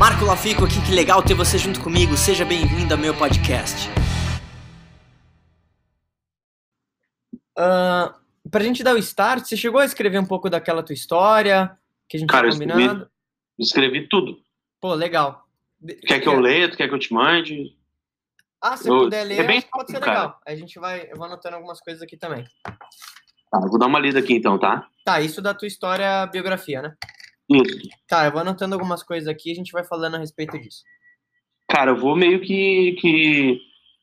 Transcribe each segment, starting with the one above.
Marco Lafico aqui, que legal ter você junto comigo. Seja bem-vindo ao meu podcast. Uh, pra gente dar o start, você chegou a escrever um pouco daquela tua história que a gente Cara, tinha combinado? Escrevi, escrevi tudo. Pô, legal. Quer que eu leia? Tu quer que eu te mande? Ah, se Eu- puder ler, é bem pode ser cara. legal. A gente vai, eu vou anotando algumas coisas aqui também. Tá, eu vou dar uma lida aqui então, tá? Tá, isso da tua história, biografia, né? Tá, eu vou anotando algumas coisas aqui e a gente vai falando a respeito disso. Cara, eu vou meio que. que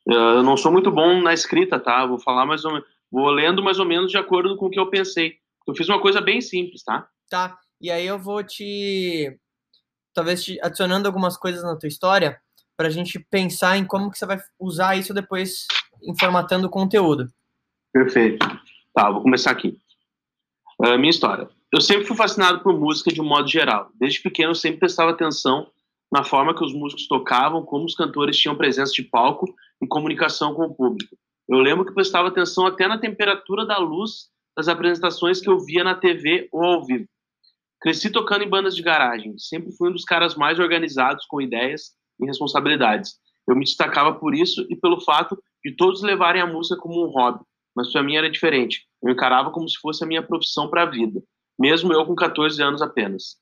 eh, eu não sou muito bom na escrita, tá? Vou falar mais ou menos. Vou lendo mais ou menos de acordo com o que eu pensei. Eu fiz uma coisa bem simples, tá? Tá, e aí eu vou te. Talvez te adicionando algumas coisas na tua história pra gente pensar em como que você vai usar isso depois em formatando o conteúdo. Perfeito. Tá, vou começar aqui. Ah, minha história. Eu sempre fui fascinado por música de um modo geral. Desde pequeno, eu sempre prestava atenção na forma que os músicos tocavam, como os cantores tinham presença de palco e comunicação com o público. Eu lembro que prestava atenção até na temperatura da luz das apresentações que eu via na TV ou ao vivo. Cresci tocando em bandas de garagem. Sempre fui um dos caras mais organizados com ideias e responsabilidades. Eu me destacava por isso e pelo fato de todos levarem a música como um hobby mas para mim era diferente. Eu encarava como se fosse a minha profissão para a vida, mesmo eu com 14 anos apenas.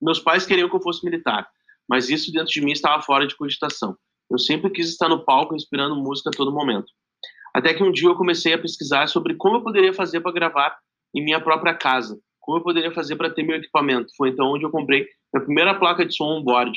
Meus pais queriam que eu fosse militar, mas isso dentro de mim estava fora de cogitação. Eu sempre quis estar no palco inspirando música a todo momento. Até que um dia eu comecei a pesquisar sobre como eu poderia fazer para gravar em minha própria casa, como eu poderia fazer para ter meu equipamento. Foi então onde eu comprei minha primeira placa de som on-board.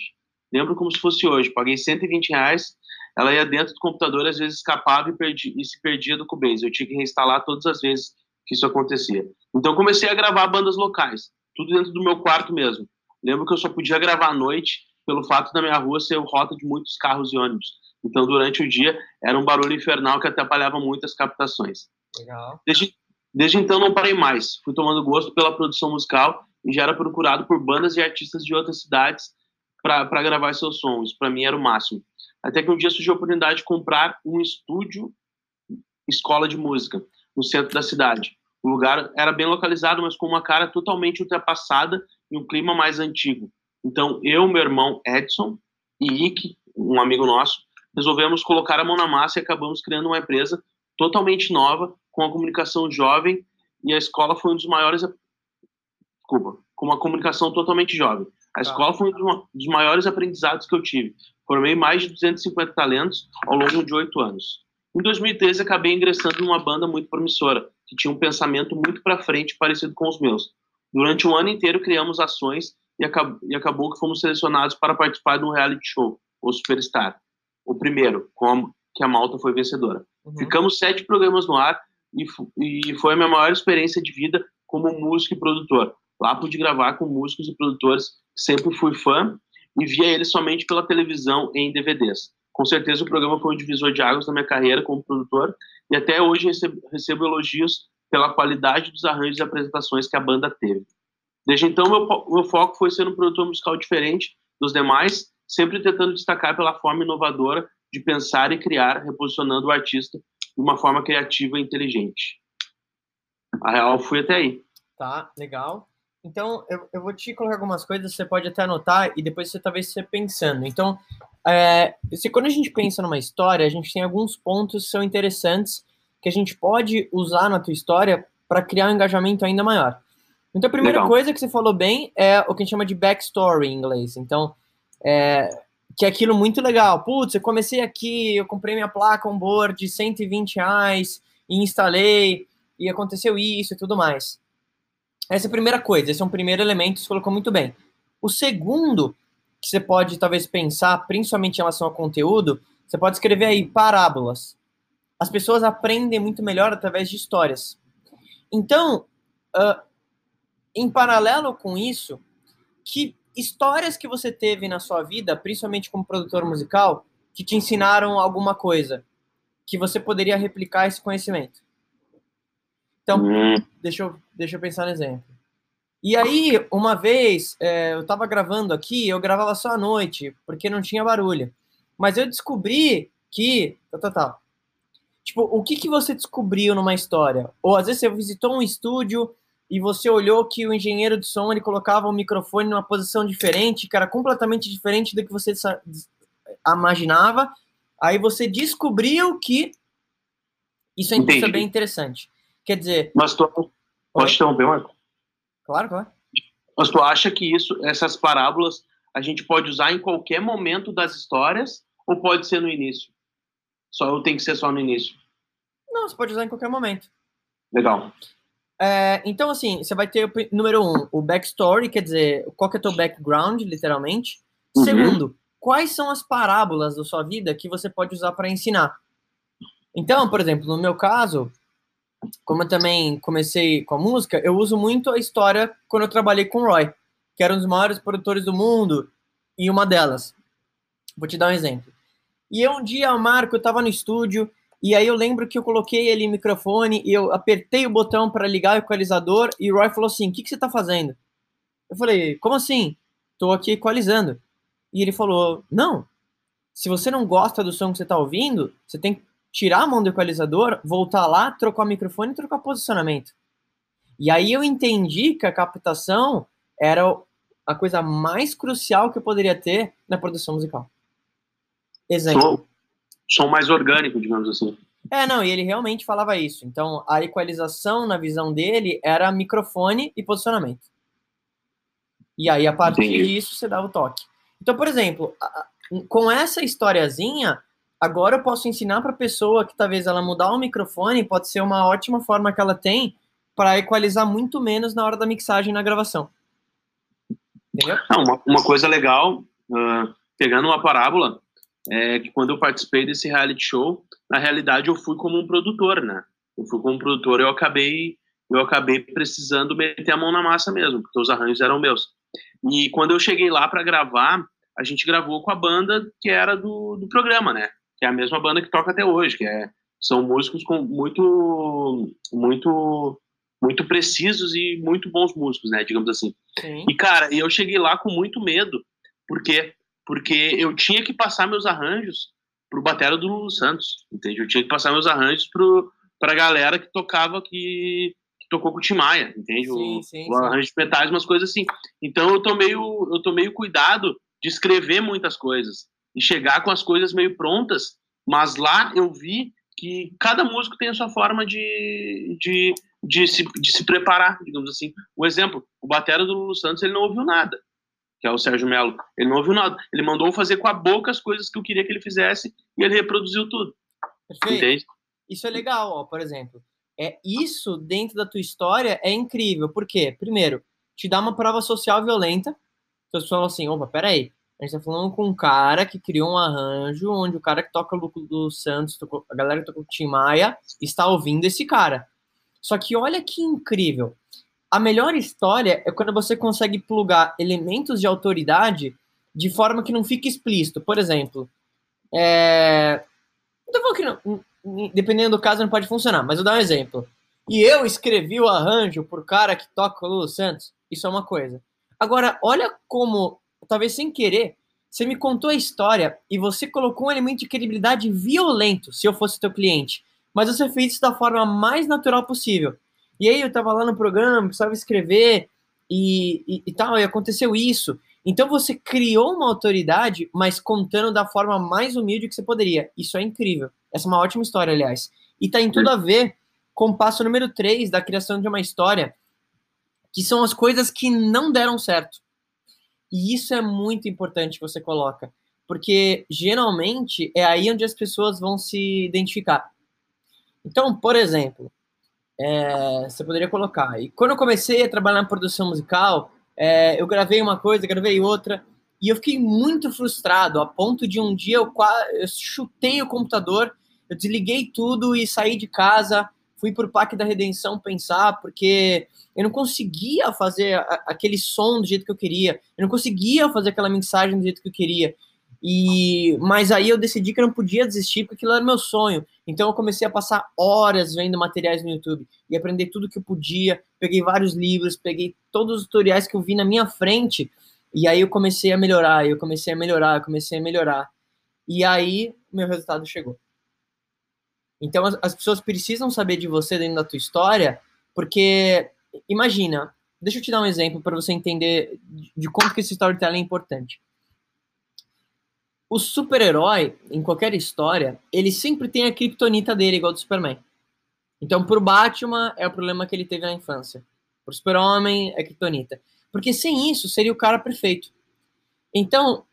Lembro como se fosse hoje. Paguei 120 reais ela ia dentro do computador, às vezes escapava e, perdi, e se perdia do Cubase. Eu tinha que reinstalar todas as vezes que isso acontecia. Então comecei a gravar bandas locais, tudo dentro do meu quarto mesmo. Lembro que eu só podia gravar à noite pelo fato da minha rua ser rota de muitos carros e ônibus. Então durante o dia era um barulho infernal que atrapalhava muito as captações. Legal. Desde, desde então não parei mais. Fui tomando gosto pela produção musical e já era procurado por bandas e artistas de outras cidades para gravar seus sons. Para mim era o máximo. Até que um dia surgiu a oportunidade de comprar um estúdio escola de música no centro da cidade. O lugar era bem localizado, mas com uma cara totalmente ultrapassada e um clima mais antigo. Então, eu, meu irmão Edson e Ike, um amigo nosso, resolvemos colocar a mão na massa e acabamos criando uma empresa totalmente nova, com a comunicação jovem, e a escola foi um dos maiores. Desculpa, com uma comunicação totalmente jovem. A escola foi um dos maiores aprendizados que eu tive. Formei mais de 250 talentos ao longo de oito anos. Em 2013, acabei ingressando numa banda muito promissora, que tinha um pensamento muito para frente, parecido com os meus. Durante um ano inteiro, criamos ações e, acab e acabou que fomos selecionados para participar de um reality show, o Superstar. O primeiro, como que a Malta foi vencedora. Uhum. Ficamos sete programas no ar e, e foi a minha maior experiência de vida como músico e produtor. Lá pude gravar com músicos e produtores sempre fui fã e via ele somente pela televisão e em DVDs. Com certeza o programa foi um divisor de águas na minha carreira como produtor e até hoje recebo, recebo elogios pela qualidade dos arranjos e apresentações que a banda teve. Desde então, meu, meu foco foi ser um produtor musical diferente dos demais, sempre tentando destacar pela forma inovadora de pensar e criar, reposicionando o artista de uma forma criativa e inteligente. A real fui até aí. Tá, legal. Então, eu, eu vou te colocar algumas coisas, você pode até anotar e depois você talvez você pensando. Então, é, se, quando a gente pensa numa história, a gente tem alguns pontos que são interessantes que a gente pode usar na tua história para criar um engajamento ainda maior. Então, a primeira Legal. coisa que você falou bem é o que a gente chama de backstory em inglês. Então, é, que é aquilo muito legal. Putz, eu comecei aqui, eu comprei minha placa on board de 120 reais e instalei, e aconteceu isso e tudo mais. Essa é a primeira coisa, esse é um primeiro elemento, você colocou muito bem. O segundo, que você pode talvez pensar, principalmente em relação ao conteúdo, você pode escrever aí parábolas. As pessoas aprendem muito melhor através de histórias. Então, uh, em paralelo com isso, que histórias que você teve na sua vida, principalmente como produtor musical, que te ensinaram alguma coisa, que você poderia replicar esse conhecimento? Então, Hum, deixa eu, deixa eu pensar no exemplo. E aí, uma vez, é, eu tava gravando aqui, eu gravava só à noite, porque não tinha barulho. Mas eu descobri que. Tal, tal, tal. Tipo, o que, que você descobriu numa história? Ou às vezes você visitou um estúdio, e você olhou que o engenheiro de som ele colocava o microfone numa posição diferente, que era completamente diferente do que você imaginava, aí você descobriu que isso é, bem interessante. Quer dizer. Mas tu. Pode interromper, Marco? Claro, claro. Mas tu acha que isso, essas parábolas a gente pode usar em qualquer momento das histórias ou pode ser no início? Só ou tem que ser só no início? Não, você pode usar em qualquer momento. Legal. É, então, assim, você vai ter, número um, o backstory, quer dizer, qual que é o teu background, literalmente. Uhum. Segundo, quais são as parábolas da sua vida que você pode usar para ensinar. Então, por exemplo, no meu caso, como eu também comecei com a música, eu uso muito a história quando eu trabalhei com o Roy, que era um dos maiores produtores do mundo, e uma delas. Vou te dar um exemplo. E eu, um dia, o Marco, estava no estúdio, e aí eu lembro que eu coloquei ele no microfone, e eu apertei o botão para ligar o equalizador, e o Roy falou assim, o que, que você está fazendo? Eu falei, como assim? Estou aqui equalizando. E ele falou, não, se você não gosta do som que você está ouvindo, você tem que tirar a mão do equalizador, voltar lá, trocar o microfone e trocar posicionamento. E aí eu entendi que a captação era a coisa mais crucial que eu poderia ter na produção musical. Exemplo. Som, som mais orgânico, digamos assim. É, não, e ele realmente falava isso. Então, a equalização, na visão dele, era microfone e posicionamento. E aí, a partir Entendi. disso, você dava o toque. Então, por exemplo, com essa historiazinha, Agora eu posso ensinar para a pessoa que talvez ela mudar o microfone pode ser uma ótima forma que ela tem para equalizar muito menos na hora da mixagem na gravação. Entendeu? Ah, uma, uma, coisa legal, uh, pegando uma parábola, é que quando eu participei desse reality show, na realidade eu fui como um produtor, né? Eu fui como produtor, eu acabei eu acabei precisando meter a mão na massa mesmo, porque os arranjos eram meus. E quando eu cheguei lá para gravar, a gente gravou com a banda que era do, do programa, né? Que é a mesma banda que toca até hoje, que é, são músicos com muito, muito, muito precisos e muito bons músicos, né, digamos assim. Sim. E cara, eu cheguei lá com muito medo, porque porque eu tinha que passar meus arranjos pro batera do Lulu Santos, entende? Eu tinha que passar meus arranjos pro pra galera que tocava que, que tocou com o Tim Maia, entende? Sim, o, sim, o arranjo de metais, umas coisas assim. Então eu tomei o, eu tomei o cuidado de escrever muitas coisas e chegar com as coisas meio prontas, mas lá eu vi que cada músico tem a sua forma de, de, de, se, de se preparar, digamos assim. Um exemplo, o batera do Lulu Santos, ele não ouviu nada, que é o Sérgio Melo. Ele não ouviu nada. Ele mandou fazer com a boca as coisas que eu queria que ele fizesse e ele reproduziu tudo. Perfeito. Entende? Isso é legal, ó, por exemplo. É isso dentro da tua história é incrível. Por quê? Primeiro, te dá uma prova social violenta. Então, as pessoas falam assim, opa, peraí, a gente tá falando com um cara que criou um arranjo onde o cara que toca o Lucro do Santos, a galera que toca o Tim Maia, está ouvindo esse cara. Só que olha que incrível. A melhor história é quando você consegue plugar elementos de autoridade de forma que não fique explícito. Por exemplo, é... que não, dependendo do caso não pode funcionar, mas vou dar um exemplo. E eu escrevi o arranjo por cara que toca o Lulu Santos. Isso é uma coisa. Agora, olha como talvez sem querer, você me contou a história e você colocou um elemento de credibilidade violento, se eu fosse teu cliente. Mas você fez isso da forma mais natural possível. E aí eu tava lá no programa, precisava escrever e, e, e tal, e aconteceu isso. Então você criou uma autoridade, mas contando da forma mais humilde que você poderia. Isso é incrível. Essa é uma ótima história, aliás. E tá em tudo a ver com o passo número 3 da criação de uma história, que são as coisas que não deram certo. E isso é muito importante que você coloca, porque geralmente é aí onde as pessoas vão se identificar. Então, por exemplo, é, você poderia colocar. E quando eu comecei a trabalhar na produção musical, é, eu gravei uma coisa, gravei outra, e eu fiquei muito frustrado, a ponto de um dia eu, eu chutei o computador, eu desliguei tudo e saí de casa, fui para o Parque da Redenção pensar, porque eu não conseguia fazer a, aquele som do jeito que eu queria, eu não conseguia fazer aquela mensagem do jeito que eu queria. E mas aí eu decidi que eu não podia desistir porque aquilo era meu sonho. Então eu comecei a passar horas vendo materiais no YouTube e aprender tudo que eu podia. Peguei vários livros, peguei todos os tutoriais que eu vi na minha frente e aí eu comecei a melhorar, eu comecei a melhorar, eu comecei a melhorar. E aí meu resultado chegou. Então as, as pessoas precisam saber de você dentro da tua história, porque imagina, deixa eu te dar um exemplo para você entender de como que esse storytelling é importante. O super-herói, em qualquer história, ele sempre tem a criptonita dele, igual do Superman. Então, pro Batman, é o problema que ele teve na infância. Pro Super-Homem, é criptonita. Porque sem isso, seria o cara perfeito. Então,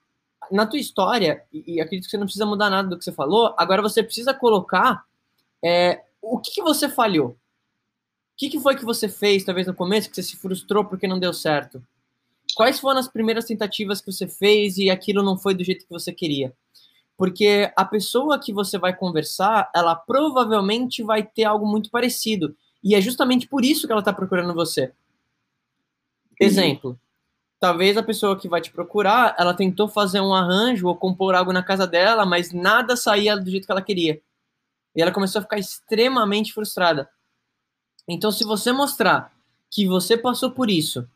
na tua história, e acredito que você não precisa mudar nada do que você falou, agora você precisa colocar é, o que, que você falhou. O que, que foi que você fez, talvez no começo, que você se frustrou porque não deu certo? Quais foram as primeiras tentativas que você fez e aquilo não foi do jeito que você queria? Porque a pessoa que você vai conversar, ela provavelmente vai ter algo muito parecido. E é justamente por isso que ela está procurando você. Exemplo. Talvez a pessoa que vai te procurar, ela tentou fazer um arranjo ou compor algo na casa dela, mas nada saía do jeito que ela queria. E ela começou a ficar extremamente frustrada. Então, se você mostrar que você passou por isso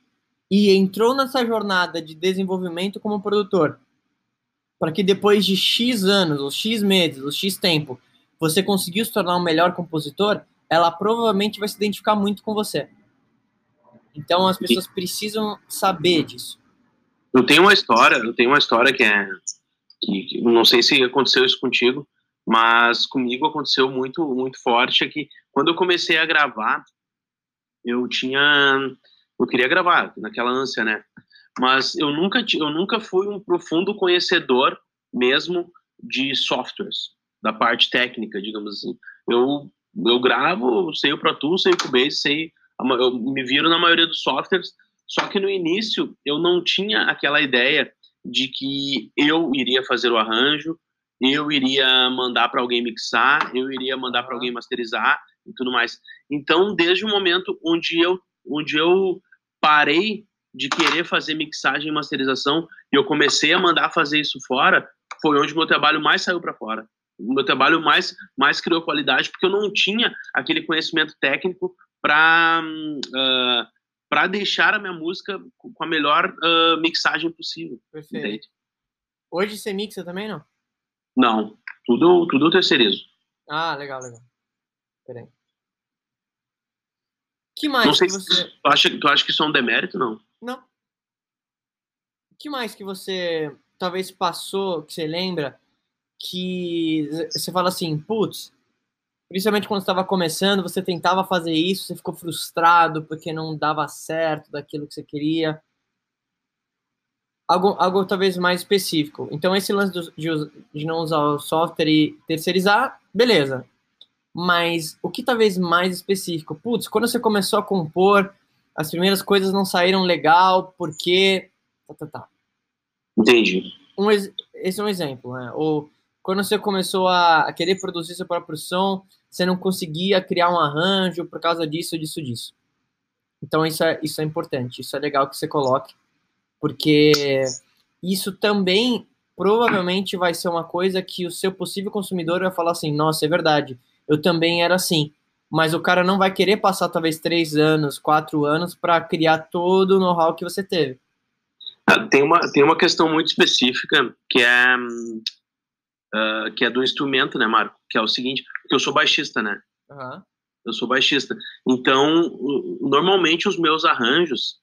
e entrou nessa jornada de desenvolvimento como produtor, para que depois de X anos, ou X meses, ou X tempo, você conseguiu se tornar um melhor compositor, ela provavelmente vai se identificar muito com você. Então as pessoas precisam saber disso. Eu tenho uma história, eu tenho uma história que é que, não sei se aconteceu isso contigo, mas comigo aconteceu muito muito forte é que quando eu comecei a gravar, eu tinha eu queria gravar, naquela ânsia, né? Mas eu nunca, eu nunca fui um profundo conhecedor mesmo de softwares, da parte técnica, digamos assim. Eu, eu gravo, sei o Pro Tools, sei o Cubase, sei, eu me viro na maioria dos softwares, só que no início eu não tinha aquela ideia de que eu iria fazer o arranjo, eu iria mandar para alguém mixar, eu iria mandar para alguém masterizar e tudo mais. Então, desde o momento onde eu, onde eu parei de querer fazer mixagem e masterização e eu comecei a mandar fazer isso fora, foi onde meu trabalho mais saiu para fora. O meu trabalho mais, mais criou qualidade, porque eu não tinha aquele conhecimento técnico para uh, ah, para deixar a minha música com a melhor uh, mixagem possível. Perfeito. Entende? Hoje você mixa também, não? Não, tudo, tudo terceirizo. Ah, legal, legal. Peraí que mais não sei que você... tu, acha, tu acha que isso é um demérito, não? Não. O que mais que você talvez passou, que você lembra, que você fala assim, putz, principalmente quando estava começando, você tentava fazer isso, você ficou frustrado porque não dava certo daquilo que você queria. Algo, algo talvez mais específico. Então, esse lance de, de não usar o software e terceirizar, beleza mas o que talvez mais específico? Putz, quando você começou a compor, as primeiras coisas não saíram legal, porque. Tá, tá, tá. Entendi. Um, esse é um exemplo, né? Ou quando você começou a, a querer produzir seu próprio som, você não conseguia criar um arranjo por causa disso, disso, disso. Então isso é, isso é importante, isso é legal que você coloque, porque isso também provavelmente vai ser uma coisa que o seu possível consumidor vai falar assim, nossa, é verdade, eu também era assim. Mas o cara não vai querer passar talvez três anos, quatro anos para criar todo o know-how que você teve. Ah, tem uma, tem uma questão muito específica que é, uh, que é do instrumento, né, Marco? Que é o seguinte, que eu sou baixista, né? Uhum. Eu sou baixista. Então, normalmente os meus arranjos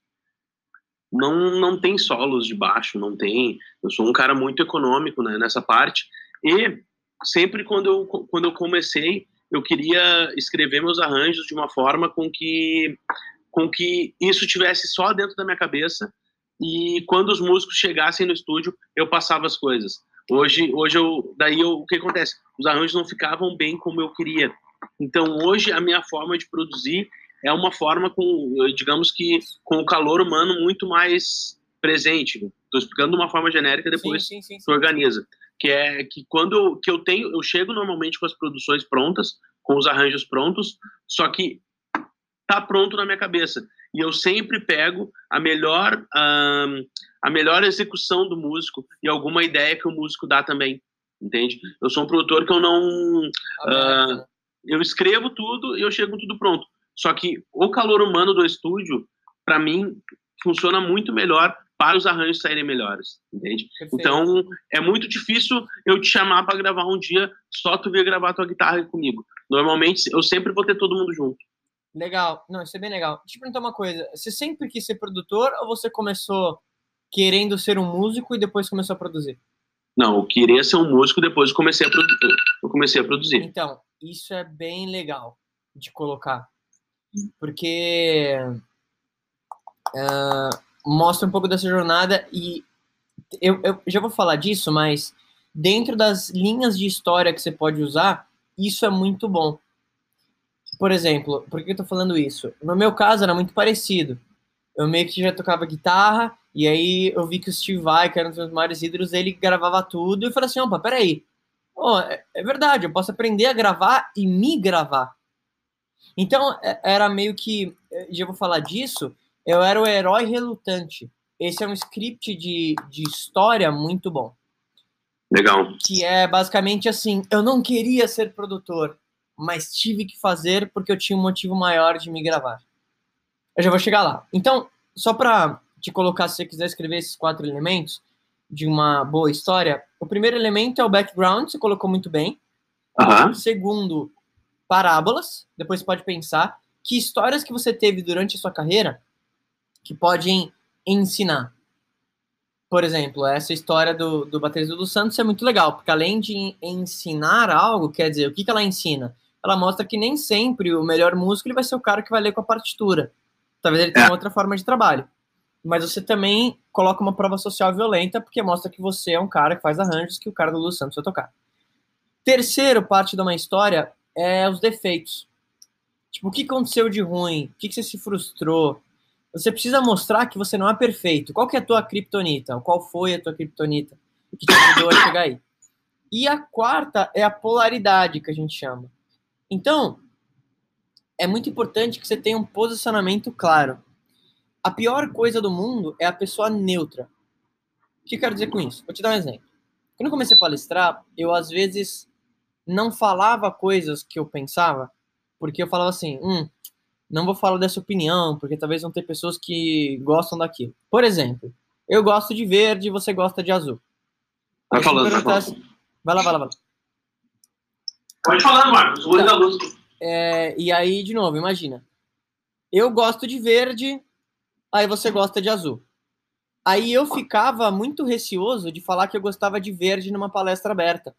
não, não tem solos de baixo, não tem. Eu sou um cara muito econômico né, nessa parte. E sempre quando eu, quando eu comecei, eu queria escrever meus arranjos de uma forma com que com que isso tivesse só dentro da minha cabeça e quando os músicos chegassem no estúdio eu passava as coisas hoje hoje eu daí eu, o que acontece os arranjos não ficavam bem como eu queria então hoje a minha forma de produzir é uma forma com digamos que com o calor humano muito mais presente estou explicando de uma forma genérica depois sim, sim, sim, organiza que é que quando que eu tenho, eu chego normalmente com as produções prontas, com os arranjos prontos, só que tá pronto na minha cabeça e eu sempre pego a melhor um, a melhor execução do músico e alguma ideia que o músico dá também, entende? Eu sou um produtor que eu não uh, eu escrevo tudo e eu chego com tudo pronto. Só que o calor humano do estúdio, para mim, funciona muito melhor para os arranjos saírem melhores, entende? Perfeito. Então, é muito difícil eu te chamar para gravar um dia, só tu vir gravar tua guitarra comigo. Normalmente, eu sempre vou ter todo mundo junto. Legal. Não, isso é bem legal. Deixa eu perguntar uma coisa. Você sempre quis ser produtor ou você começou querendo ser um músico e depois começou a produzir? Não, eu queria ser um músico depois comecei a, produ eu comecei a produzir. Então, isso é bem legal de colocar. Porque uh, mostra um pouco dessa jornada e eu, eu já vou falar disso, mas dentro das linhas de história que você pode usar, isso é muito bom. Por exemplo, por que eu tô falando isso? No meu caso era muito parecido. Eu meio que já tocava guitarra, e aí eu vi que o Steve Vai, que era um dos meus maiores ídolos, ele gravava tudo, e eu falei assim, opa, peraí, oh, é, é verdade, eu posso aprender a gravar e me gravar. Então, é, era meio que, eh, já vou falar disso, eu era o herói relutante. Esse é um script de, de história muito bom. Legal. Que é basicamente assim: eu não queria ser produtor, mas tive que fazer porque eu tinha um motivo maior de me gravar. Eu já vou chegar lá. Então, só para te colocar, se você quiser escrever esses quatro elementos de uma boa história, o primeiro elemento é o background, você colocou muito bem. Uhum. Segundo, parábolas. Depois você pode pensar que histórias que você teve durante a sua carreira que podem ensinar por exemplo, essa história do, do baterista do Santos é muito legal, porque além de ensinar algo, quer dizer, o que, que ela ensina? Ela mostra que nem sempre o melhor músico ele vai ser o cara que vai ler com a partitura. Talvez ele tenha é. outra forma de trabalho. Mas você também coloca uma prova social violenta, porque mostra que você é um cara que faz arranjos que o cara do Lu Santos vai tocar. Terceiro parte de uma história é os defeitos. Tipo, o que aconteceu de ruim? O que, que você se frustrou? Você precisa mostrar que você não é perfeito. Qual que é a tua criptonita? Qual foi a tua criptonita que te ajudou a chegar aí? E a quarta é a polaridade, que a gente chama. Então, é muito importante que você tenha um posicionamento claro. A pior coisa do mundo é a pessoa neutra. O que eu quero dizer com isso? Vou te dar um exemplo. Quando eu comecei a palestrar, eu às vezes não falava coisas que eu pensava, porque eu falava assim, hum, não vou falar dessa opinião, porque talvez vão ter pessoas que gostam daquilo. Por exemplo, eu gosto de verde e você gosta de azul. Vai falando, vai falando. Vai lá, vai lá, vai lá. Pode falar, Marcos. Tá. luz. É, e aí, de novo, imagina. Eu gosto de verde, aí você gosta de azul. Aí eu ficava muito receoso de falar que eu gostava de verde numa palestra aberta.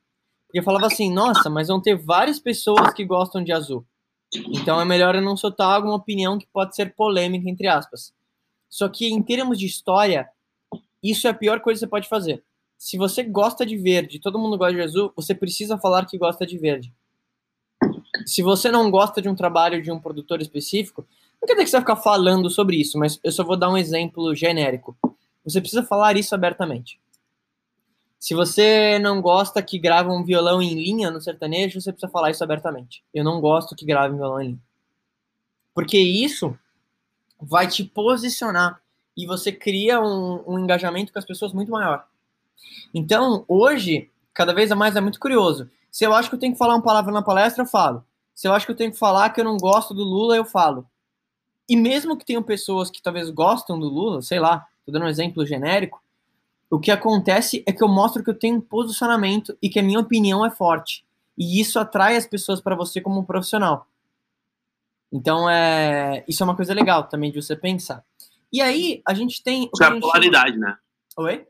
Eu falava assim, nossa, mas vão ter várias pessoas que gostam de azul. Então é melhor eu não soltar alguma opinião que pode ser polêmica, entre aspas. Só que em termos de história, isso é a pior coisa que você pode fazer. Se você gosta de verde, todo mundo gosta de azul, você precisa falar que gosta de verde. Se você não gosta de um trabalho de um produtor específico, não quer dizer que você vai ficar falando sobre isso, mas eu só vou dar um exemplo genérico. Você precisa falar isso abertamente. Se você não gosta que grave um violão em linha no sertanejo, você precisa falar isso abertamente. Eu não gosto que grave um violão em linha. Porque isso vai te posicionar e você cria um, um engajamento com as pessoas muito maior. Então, hoje, cada vez mais é muito curioso. Se eu acho que eu tenho que falar uma palavra na palestra, eu falo. Se eu acho que eu tenho que falar que eu não gosto do Lula, eu falo. E mesmo que tenham pessoas que talvez gostam do Lula, sei lá, tô dando um exemplo genérico, o que acontece é que eu mostro que eu tenho um posicionamento e que a minha opinião é forte. E isso atrai as pessoas para você como um profissional. Então, é, isso é uma coisa legal também de você pensar. E aí, a gente tem. Isso é a polaridade, chama... né? Oi?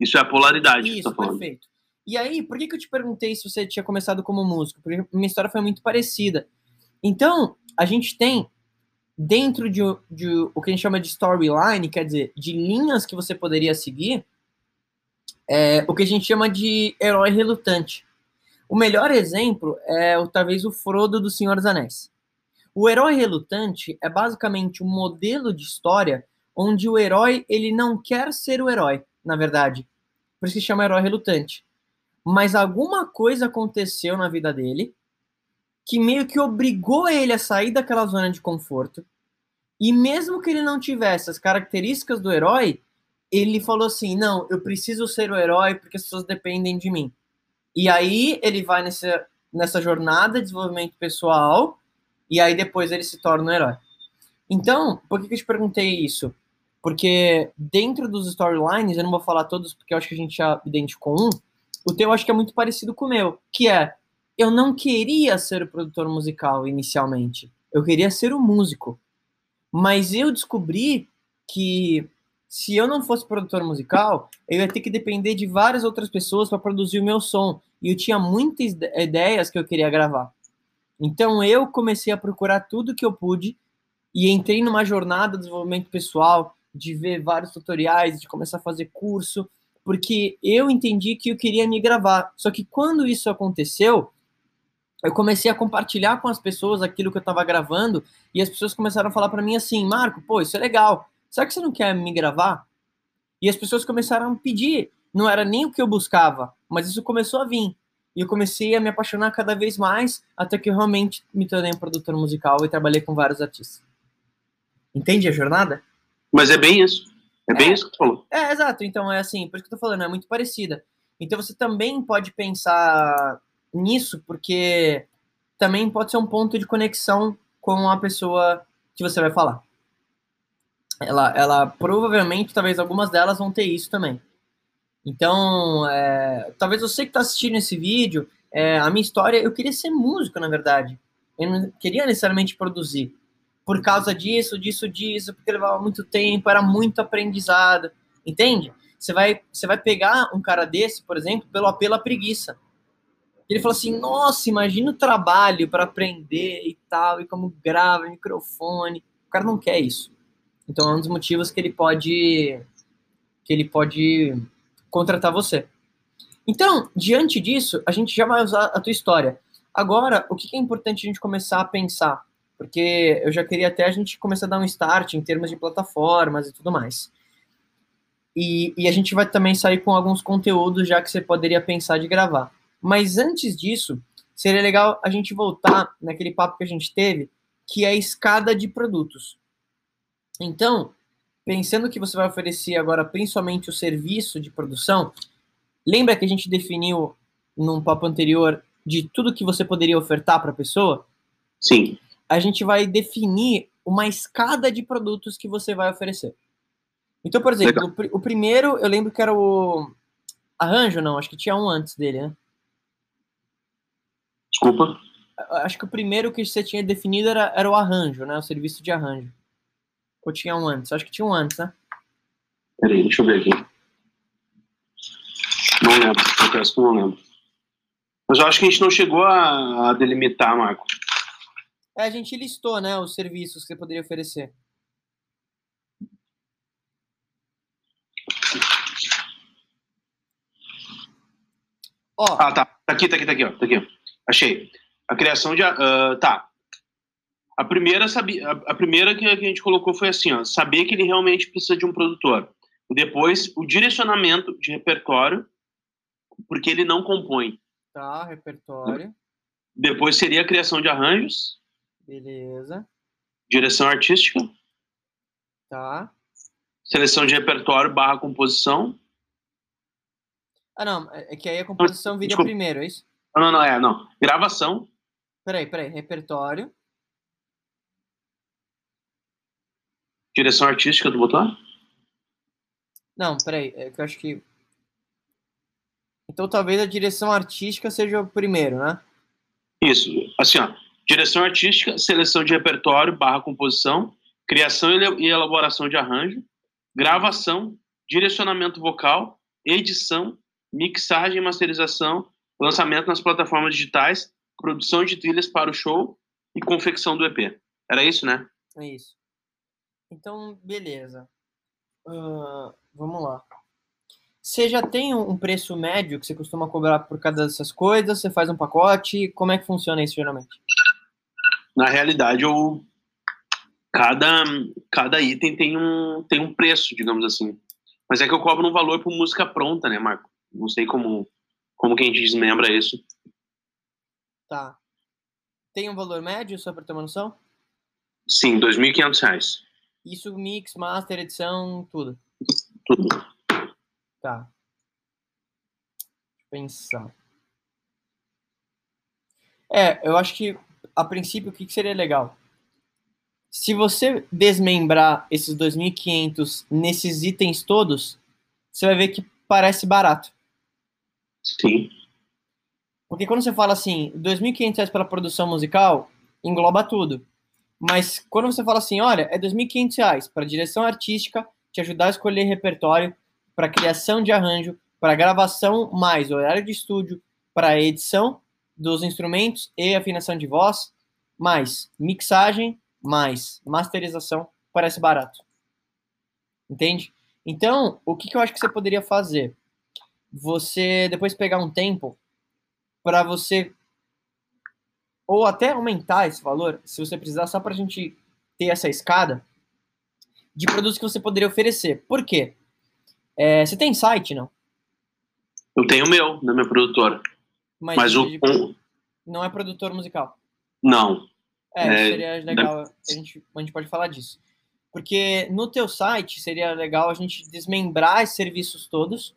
Isso é a polaridade. Isso, perfeito. E aí, por que, que eu te perguntei se você tinha começado como músico? Porque minha história foi muito parecida. Então, a gente tem, dentro de, de o que a gente chama de storyline, quer dizer, de linhas que você poderia seguir, é, o que a gente chama de herói relutante. O melhor exemplo é talvez o Frodo do Senhor dos Anéis. O herói relutante é basicamente um modelo de história onde o herói ele não quer ser o herói, na verdade. Por isso que chama herói relutante. Mas alguma coisa aconteceu na vida dele que meio que obrigou ele a sair daquela zona de conforto. E mesmo que ele não tivesse as características do herói, ele falou assim: não, eu preciso ser o herói porque as pessoas dependem de mim. E aí ele vai nessa, nessa jornada de desenvolvimento pessoal, e aí depois ele se torna um herói. Então, por que, que eu te perguntei isso? Porque dentro dos storylines, eu não vou falar todos porque eu acho que a gente já identificou um, o teu eu acho que é muito parecido com o meu, que é eu não queria ser o produtor musical inicialmente. Eu queria ser um músico. Mas eu descobri que se eu não fosse produtor musical, eu ia ter que depender de várias outras pessoas para produzir o meu som. E eu tinha muitas ideias que eu queria gravar. Então eu comecei a procurar tudo que eu pude e entrei numa jornada de desenvolvimento pessoal, de ver vários tutoriais, de começar a fazer curso, porque eu entendi que eu queria me gravar. Só que quando isso aconteceu, eu comecei a compartilhar com as pessoas aquilo que eu estava gravando e as pessoas começaram a falar para mim assim, Marco, pô, isso é legal. Será que você não quer me gravar? E as pessoas começaram a pedir. Não era nem o que eu buscava, mas isso começou a vir. E eu comecei a me apaixonar cada vez mais, até que eu realmente me tornei um produtor musical e trabalhei com vários artistas. Entende a jornada? Mas é bem isso. É, é bem isso que tu falou. É, exato. Então é assim, por isso que eu tô falando, é muito parecida. Então você também pode pensar nisso, porque também pode ser um ponto de conexão com a pessoa que você vai falar. Ela, ela provavelmente, talvez algumas delas vão ter isso também. Então, é, talvez você que está assistindo esse vídeo, é, a minha história, eu queria ser músico, na verdade. Eu não queria necessariamente produzir. Por causa disso, disso, disso, porque levava muito tempo, era muito aprendizado. Entende? Você vai, você vai pegar um cara desse, por exemplo, pelo apelo à preguiça. Ele fala assim: nossa, imagina o trabalho para aprender e tal, e como grava microfone. O cara não quer isso. Então é um dos motivos que ele pode que ele pode contratar você. Então, diante disso, a gente já vai usar a tua história. Agora, o que é importante a gente começar a pensar? Porque eu já queria até a gente começar a dar um start em termos de plataformas e tudo mais. E, e a gente vai também sair com alguns conteúdos já que você poderia pensar de gravar. Mas antes disso, seria legal a gente voltar naquele papo que a gente teve, que é a escada de produtos. Então, pensando que você vai oferecer agora principalmente o serviço de produção, lembra que a gente definiu num papo anterior de tudo que você poderia ofertar para a pessoa? Sim. A gente vai definir uma escada de produtos que você vai oferecer. Então, por exemplo, o, o, primeiro, eu lembro que era o arranjo, não, acho que tinha um antes dele, né? Desculpa? Acho que o primeiro que você tinha definido era, era o arranjo, né? O serviço de arranjo. Ou tinha um antes? Acho que tinha um antes, né? Peraí, deixa eu ver aqui. Não lembro, confesso que não lembro. Mas eu acho que a gente não chegou a, a delimitar, Marco. É, a gente listou, né, os serviços que você poderia oferecer. Ó. Ah, tá. Tá aqui, tá aqui, tá aqui, ó. Tá aqui. Achei. A criação de. Uh, tá. A primeira, a, primeira que a gente colocou foi assim, ó, saber que ele realmente precisa de um produtor. Depois, o direcionamento de repertório, porque ele não compõe. Tá, repertório. Depois seria a criação de arranjos. Beleza. Direção artística. Tá. Seleção de repertório barra composição. Ah, não, é, é que aí a composição viria Desculpa. primeiro, é isso? Não, não, é, não. Gravação. Peraí, peraí. Repertório. Direção artística do botão? Não, peraí. É que eu acho que. Então talvez a direção artística seja o primeiro, né? Isso. Assim, ó. Direção artística, seleção de repertório barra composição, criação e elaboração de arranjo, gravação, direcionamento vocal, edição, mixagem e masterização, lançamento nas plataformas digitais, produção de trilhas para o show e confecção do EP. Era isso, né? É isso. Então, beleza. Uh, vamos lá. Você já tem um preço médio que você costuma cobrar por cada dessas coisas? Você faz um pacote? Como é que funciona isso geralmente? Na realidade, eu cada cada item tem um tem um preço, digamos assim. Mas é que eu cobro um valor por música pronta, né, Marco? Não sei como como que a gente desmembra isso. Tá. Tem um valor médio, só para ter uma noção? Sim, R$ 2.500. Isso mix, master, edição, tudo? Tudo. Tá. Pensar. É, eu acho que, a princípio, o que, que seria legal? Se você desmembrar esses 2.500 nesses itens todos, você vai ver que parece barato. Sim. Porque quando você fala assim, R$ 2.500 pela produção musical, engloba tudo. Mas quando você fala assim, olha, é R$ 2.500 para direção artística, te ajudar a escolher repertório, para criação de arranjo, para gravação, mais horário de estúdio, para edição dos instrumentos e afinação de voz, mais mixagem, mais masterização, parece barato. Entende? Então, o que, que eu acho que você poderia fazer? Você depois pegar um tempo para você ou até aumentar esse valor, se você precisar, só para a gente ter essa escada de produtos que você poderia oferecer. Por quê? É, você tem site, não? Eu tenho o meu, na minha produtora. Mas, Mas o. de- não é produtor musical. não. É, É, seria legal, a gente, a gente pode falar disso. Porque no teu site seria legal a gente desmembrar esses serviços todos,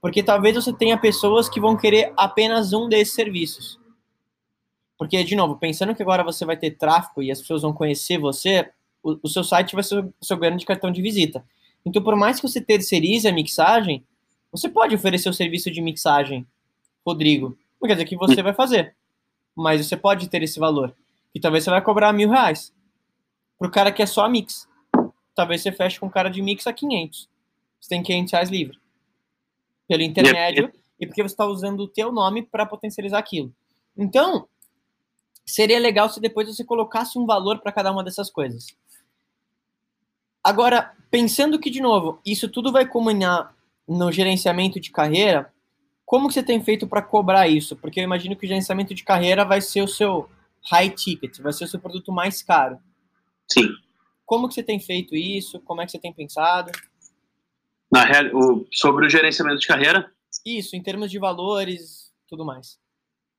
porque talvez você tenha pessoas que vão querer apenas um desses serviços. Porque, de novo, pensando que agora você vai ter tráfego e as pessoas vão conhecer você, o, o seu site vai ser o seu grande cartão de visita. Então, por mais que você terceirize a mixagem, você pode oferecer o serviço de mixagem, Rodrigo. Não quer dizer que você vai fazer, mas você pode ter esse valor. E talvez você vai cobrar mil reais. Pro cara que é só mix. Talvez você feche com um cara de mix a 500. Você tem 500 reais livre. Pelo intermédio e porque você está usando o teu nome para potencializar aquilo. Então, seria legal se depois você colocasse um valor para cada uma dessas coisas. Agora, pensando que, de novo, isso tudo vai culminar no gerenciamento de carreira, como que você tem feito para cobrar isso? Porque eu imagino que o gerenciamento de carreira vai ser o seu high ticket, vai ser o seu produto mais caro. Sim. Como que você tem feito isso? Como é que você tem pensado? Na real, o- sobre o gerenciamento de carreira, Isso, em termos de valores, tudo mais.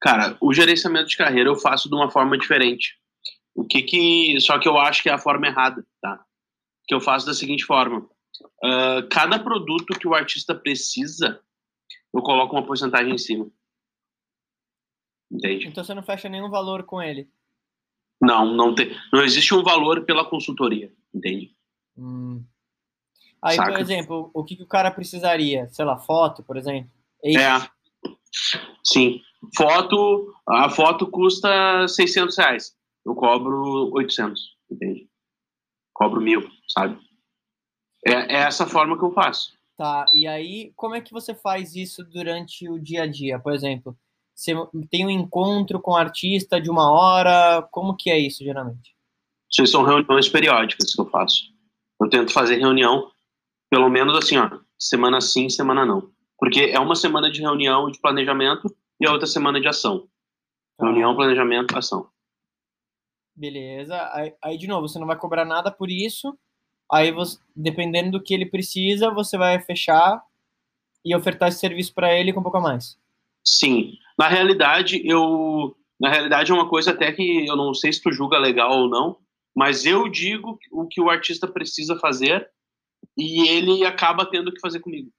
Cara, o gerenciamento de carreira eu faço de uma forma diferente. O que que. Só que eu acho que é a forma errada, tá? Que eu faço da seguinte forma: Ah, cada produto que o artista precisa, eu coloco uma porcentagem em cima. Entende? Então você não fecha nenhum valor com ele. Não, não tem. Não existe um valor pela consultoria, entende? Hum. Aí, Saca. por exemplo, o que, que o cara precisaria? Sei lá, foto, por exemplo. É. Sim. Foto, a foto custa 600 reais. Eu cobro 800, entende? Cobro mil, sabe? É, é essa forma que eu faço. Tá, e aí, como é que você faz isso durante o dia a dia? Por exemplo, você tem um encontro com o artista de uma hora, como que é isso, geralmente? Isso são reuniões periódicas que eu faço. Eu tento fazer reunião, pelo menos assim, ó, semana sim, semana não. Porque é uma semana de reunião e de planejamento e a outra semana de ação. Tá. Reunião, planejamento, ação. Beleza. Aí, aí, de novo, você não vai cobrar nada por isso. Aí, você, dependendo do que ele precisa, você vai fechar e ofertar esse serviço para ele com um pouco a mais. Sim. Na realidade, eu. Na realidade, é uma coisa até que eu não sei se tu julga legal ou não, mas eu digo o que o artista precisa fazer e ele acaba tendo que fazer comigo.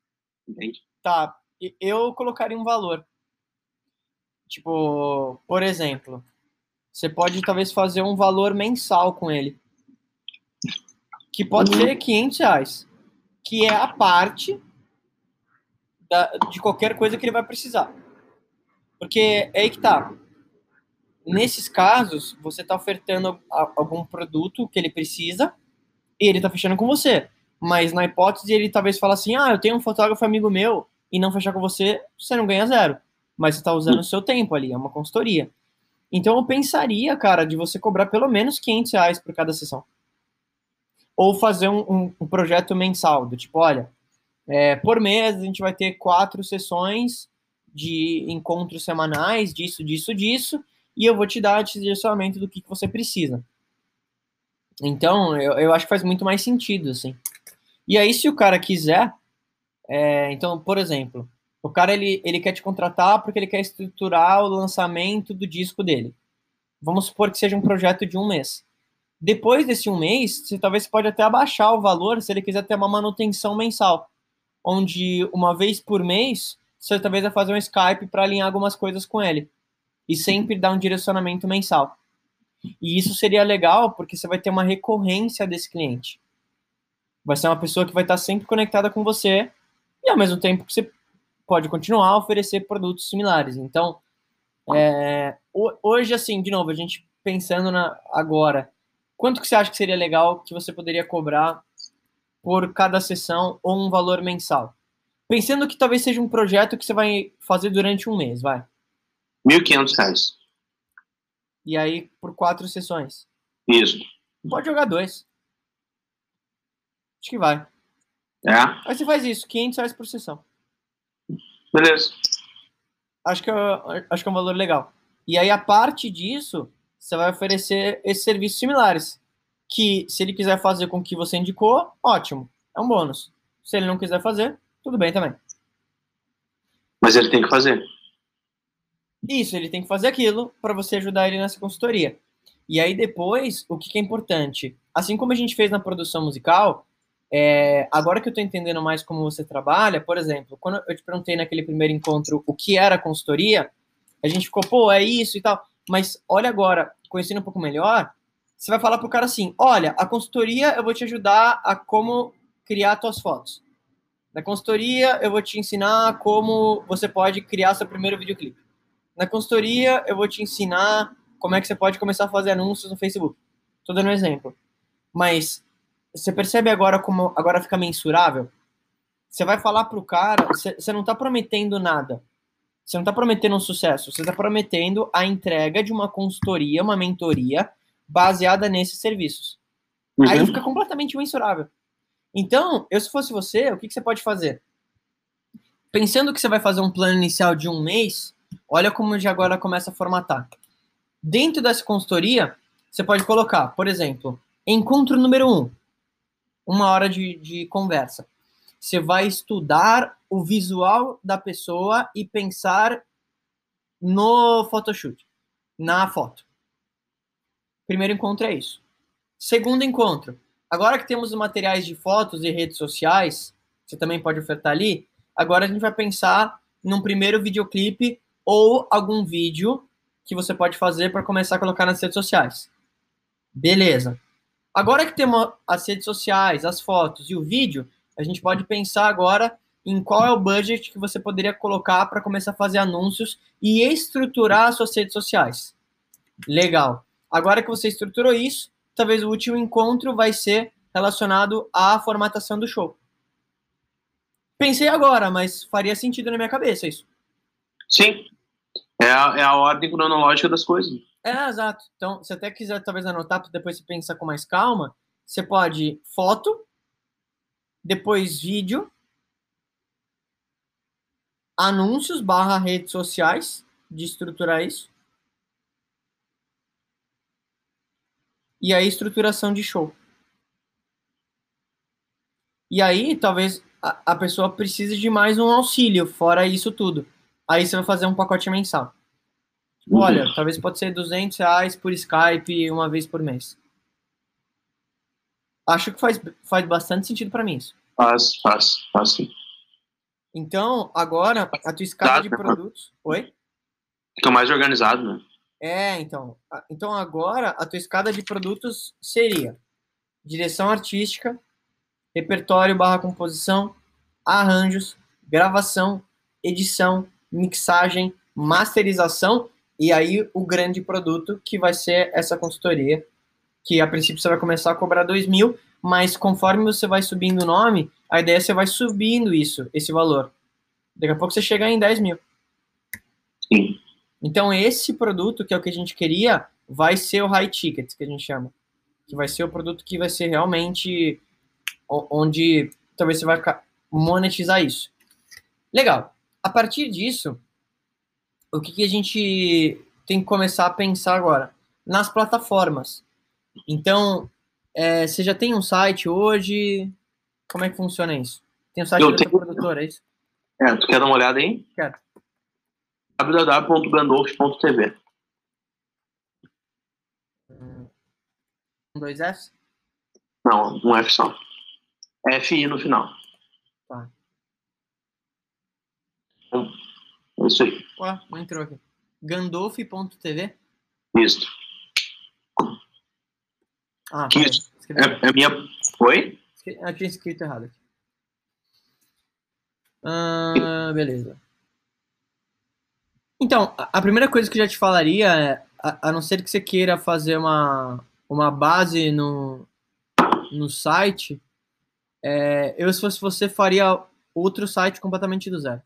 Entende? Tá, eu colocaria um valor. Tipo, por exemplo, você pode talvez fazer um valor mensal com ele. Que pode Uhum. ser 500 reais. Que é a parte da- de qualquer coisa que ele vai precisar. Porque é aí que tá. Nesses casos, você tá ofertando algum produto que ele precisa e ele tá fechando com você. Mas na hipótese ele talvez fale assim: ah, eu tenho um fotógrafo amigo meu e não fechar com você, você não ganha zero. Mas você tá usando o seu tempo ali, é uma consultoria. Então eu pensaria, cara, de você cobrar pelo menos 500 reais por cada sessão. Ou fazer um, um- um projeto mensal, do tipo, olha, é, por mês a gente vai ter quatro sessões de encontros semanais, disso, disso, disso, e eu vou te dar esse direcionamento do que, que você precisa. Então, eu, eu acho que faz muito mais sentido, assim. E aí, se o cara quiser, é, então, por exemplo, o cara ele, ele quer te contratar porque ele quer estruturar o lançamento do disco dele. Vamos supor que seja um projeto de um mês. Depois desse um mês, você talvez pode até abaixar o valor se ele quiser ter uma manutenção mensal, onde uma vez por mês você talvez vai fazer um Skype para alinhar algumas coisas com ele e sempre dar um direcionamento mensal. E isso seria legal porque você vai ter uma recorrência desse cliente. Vai ser uma pessoa que vai estar sempre conectada com você e ao mesmo tempo que você pode continuar a oferecer produtos similares. Então, é, ho- hoje, assim, de novo, a gente pensando na, agora, quanto que você acha que seria legal que você poderia cobrar por cada sessão ou um valor mensal? Pensando que talvez seja um projeto que você vai fazer durante um mês, vai. R$ 1.500. E aí, por quatro sessões. Isso. Pode jogar dois. Acho que vai. É? Aí você faz isso, 500 reais por sessão. Beleza. Acho que, é, acho que é um valor legal. E aí, a parte disso, você vai oferecer esses serviços similares. Que, se ele quiser fazer com o que você indicou, ótimo. É um bônus. Se ele não quiser fazer, tudo bem também. Mas ele tem que fazer. Isso, ele tem que fazer aquilo para você ajudar ele nessa consultoria. E aí depois, o que, que é importante? Assim como a gente fez na produção musical, é, agora que eu estou entendendo mais como você trabalha, por exemplo, quando eu te perguntei naquele primeiro encontro o que era consultoria, a gente ficou, pô, é isso e tal. Mas olha agora, conhecendo um pouco melhor, você vai falar pro cara assim: olha, a consultoria eu vou te ajudar a como criar suas fotos. Na consultoria eu vou te ensinar como você pode criar seu primeiro videoclipe. Na consultoria eu vou te ensinar como é que você pode começar a fazer anúncios no Facebook. Tô dando um exemplo. Mas você percebe agora como agora fica mensurável? Você vai falar pro cara, você, você não tá prometendo nada. Você não tá prometendo um sucesso, você tá prometendo a entrega de uma consultoria, uma mentoria baseada nesses serviços. Uhum. Aí fica completamente mensurável. Então, eu se fosse você, o que, que você pode fazer? Pensando que você vai fazer um plano inicial de um mês, olha como já agora começa a formatar. Dentro dessa consultoria, você pode colocar, por exemplo, encontro número um, uma hora de, de conversa. Você vai estudar o visual da pessoa e pensar no photoshoot, na foto. Primeiro encontro é isso. Segundo encontro, agora que temos os materiais de fotos e redes sociais, você também pode ofertar ali. Agora a gente vai pensar num primeiro videoclipe ou algum vídeo que você pode fazer para começar a colocar nas redes sociais. Beleza. Agora que temos as redes sociais, as fotos e o vídeo, a gente pode pensar agora em qual é o budget que você poderia colocar para começar a fazer anúncios e estruturar as suas redes sociais. Legal. Agora que você estruturou isso, talvez o último encontro vai ser relacionado à formatação do show. Pensei agora, mas faria sentido na minha cabeça isso. Sim. É a, é a ordem cronológica das coisas. É, exato. Então, se até quiser talvez anotar para depois você pensar com mais calma, você pode foto, depois vídeo, anúncios barra redes sociais, de estruturar isso. E aí, estruturação de show. E aí, talvez a, a pessoa precise de mais um auxílio, fora isso tudo. Aí você vai fazer um pacote mensal. Olha, talvez pode ser 200 reais por Skype uma vez por mês. Acho que faz, faz bastante sentido para mim isso. Faz, faz, faz sim. Então, agora, a tua escala de né? produtos... Oi? Fica mais organizado, né? É, então. Então, agora, a tua escada de produtos seria direção artística, repertório barra composição, arranjos, gravação, edição, mixagem, masterização e aí o grande produto que vai ser essa consultoria, que a princípio você vai começar a cobrar 2 mil, mas conforme você vai subindo o nome, a ideia é você vai subindo isso, esse valor. Daqui a pouco você chega em 10 mil. Sim. Então esse produto, que é o que a gente queria, vai ser o high ticket, que a gente chama. Que vai ser o produto que vai ser realmente onde talvez você vai monetizar isso. Legal a partir disso, o que, que a gente tem que começar a pensar agora? Nas plataformas. Então, é, você já tem um site hoje? Como é que funciona isso? Tem um site da tenho... produtora, é isso? É, tu quer dar uma olhada aí? Quero. www.gandolf.tv Um, dois Fs? Não, um F só. FI no final. Tá. É isso aí. Ué, não entrou aqui. Gandolf.tv? Isso. Ah, que isso? É, é minha. Oi? Eu tinha escrito errado aqui. Ah, beleza. Então, a primeira coisa que eu já te falaria é, a, a não ser que você queira fazer uma, uma base no, no site, é, eu, se fosse você, faria outro site completamente do zero.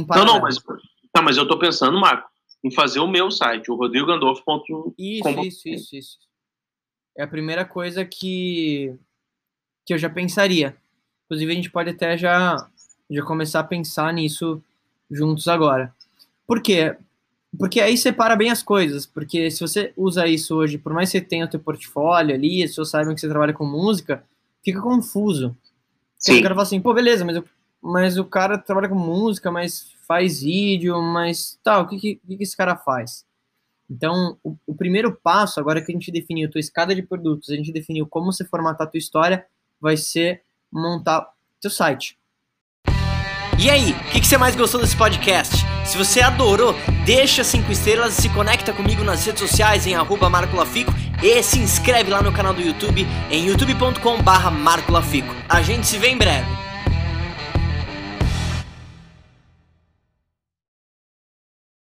Não, não, mas, tá, mas eu tô pensando, Marco, em fazer o meu site, o rodrigogandolfo.com. Isso, isso, isso, isso. É a primeira coisa que, que eu já pensaria. Inclusive, a gente pode até já, já começar a pensar nisso juntos agora. Por quê? Porque aí separa bem as coisas. Porque se você usa isso hoje, por mais que você tenha o teu portfólio ali, as pessoas saibam que você trabalha com música, fica confuso. Sim. O cara fala assim, pô, beleza, mas, eu, mas o cara trabalha com música, mas faz vídeo, mas tal, o que, que, que esse cara faz? Então, o, o, primeiro passo, agora que a gente definiu a tua escada de produtos, a gente definiu como você formatar a tua história, vai ser montar teu site. E aí, o que, que, você mais gostou desse podcast? Se você adorou, deixa cinco estrelas e se conecta comigo nas redes sociais em arroba Marco Lafico e se inscreve lá no canal do YouTube em youtube.com barra Marco Lafico. A gente se vê em breve.